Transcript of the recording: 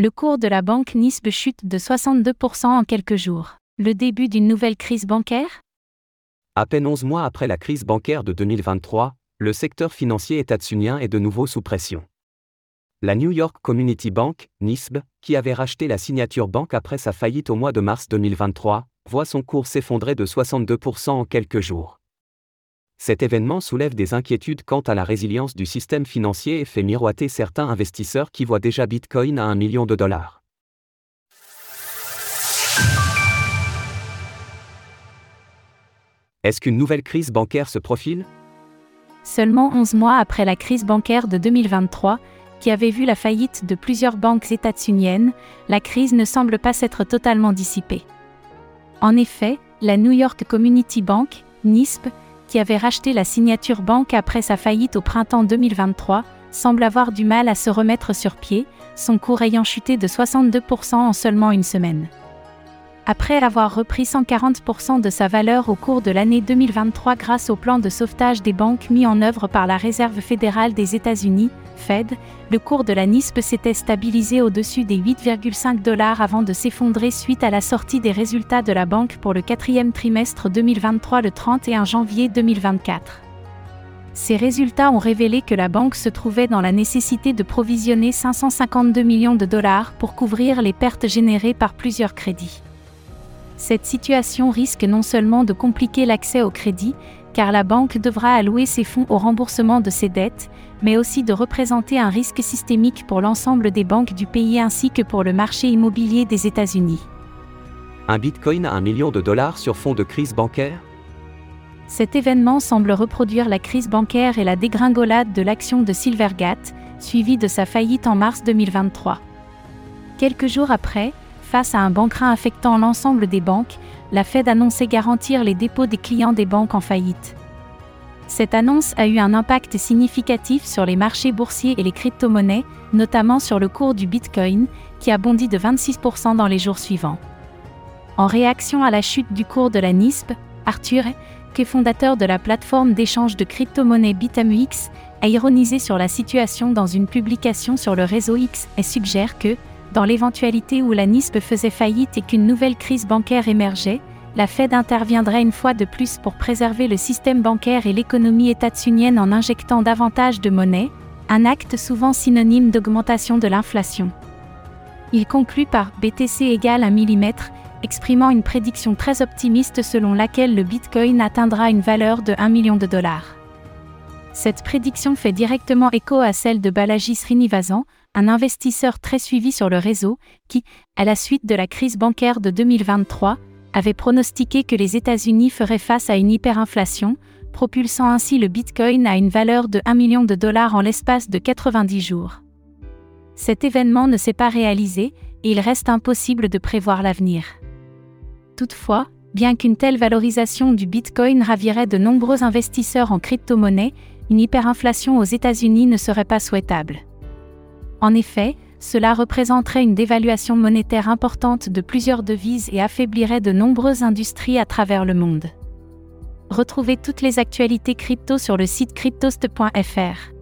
Le cours de la banque NISB chute de 62% en quelques jours. Le début d'une nouvelle crise bancaire? À peine 11 mois après la crise bancaire de 2023, le secteur financier états-unien est de nouveau sous pression. La New York Community Bank, NISB, qui avait racheté la signature banque après sa faillite au mois de mars 2023, voit son cours s'effondrer de 62% en quelques jours. Cet événement soulève des inquiétudes quant à la résilience du système financier et fait miroiter certains investisseurs qui voient déjà Bitcoin à un million de dollars. Est-ce qu'une nouvelle crise bancaire se profile? Seulement 11 mois après la crise bancaire de 2023, qui avait vu la faillite de plusieurs banques états-uniennes, la crise ne semble pas s'être totalement dissipée. En effet, la New York Community Bank, NISP, qui avait racheté la signature banque après sa faillite au printemps 2023, semble avoir du mal à se remettre sur pied, son cours ayant chuté de 62% en seulement une semaine. Après avoir repris 140% de sa valeur au cours de l'année 2023 grâce au plan de sauvetage des banques mis en œuvre par la Réserve fédérale des États-Unis, Fed, le cours de la NISP s'était stabilisé au-dessus des 8,5 dollars avant de s'effondrer suite à la sortie des résultats de la banque pour le quatrième trimestre 2023 le 31 janvier 2024. Ces résultats ont révélé que la banque se trouvait dans la nécessité de provisionner 552 millions de dollars pour couvrir les pertes générées par plusieurs crédits. Cette situation risque non seulement de compliquer l'accès au crédit, car la banque devra allouer ses fonds au remboursement de ses dettes, mais aussi de représenter un risque systémique pour l'ensemble des banques du pays ainsi que pour le marché immobilier des États-Unis. Un bitcoin à un million de dollars sur fond de crise bancaire? Cet événement semble reproduire la crise bancaire et la dégringolade de l'action de Silvergate, suivie de sa faillite en mars 2023. Quelques jours après, Face à un banquerin affectant l'ensemble des banques, la Fed annonçait garantir les dépôts des clients des banques en faillite. Cette annonce a eu un impact significatif sur les marchés boursiers et les crypto-monnaies, notamment sur le cours du Bitcoin, qui a bondi de 26% dans les jours suivants. En réaction à la chute du cours de la NISP, Arthur, qui est fondateur de la plateforme d'échange de crypto-monnaies BitAmuX, a ironisé sur la situation dans une publication sur le réseau X et suggère que, dans l'éventualité où la NISP faisait faillite et qu'une nouvelle crise bancaire émergeait, la Fed interviendrait une fois de plus pour préserver le système bancaire et l'économie états-unienne en injectant davantage de monnaie, un acte souvent synonyme d'augmentation de l'inflation. Il conclut par BTC égale 1 mm, exprimant une prédiction très optimiste selon laquelle le Bitcoin atteindra une valeur de 1 million de dollars. Cette prédiction fait directement écho à celle de Balaji Srinivasan, un investisseur très suivi sur le réseau, qui, à la suite de la crise bancaire de 2023, avait pronostiqué que les États-Unis feraient face à une hyperinflation, propulsant ainsi le Bitcoin à une valeur de 1 million de dollars en l'espace de 90 jours. Cet événement ne s'est pas réalisé, et il reste impossible de prévoir l'avenir. Toutefois, bien qu'une telle valorisation du Bitcoin ravirait de nombreux investisseurs en crypto-monnaie, une hyperinflation aux États-Unis ne serait pas souhaitable. En effet, cela représenterait une dévaluation monétaire importante de plusieurs devises et affaiblirait de nombreuses industries à travers le monde. Retrouvez toutes les actualités crypto sur le site cryptost.fr.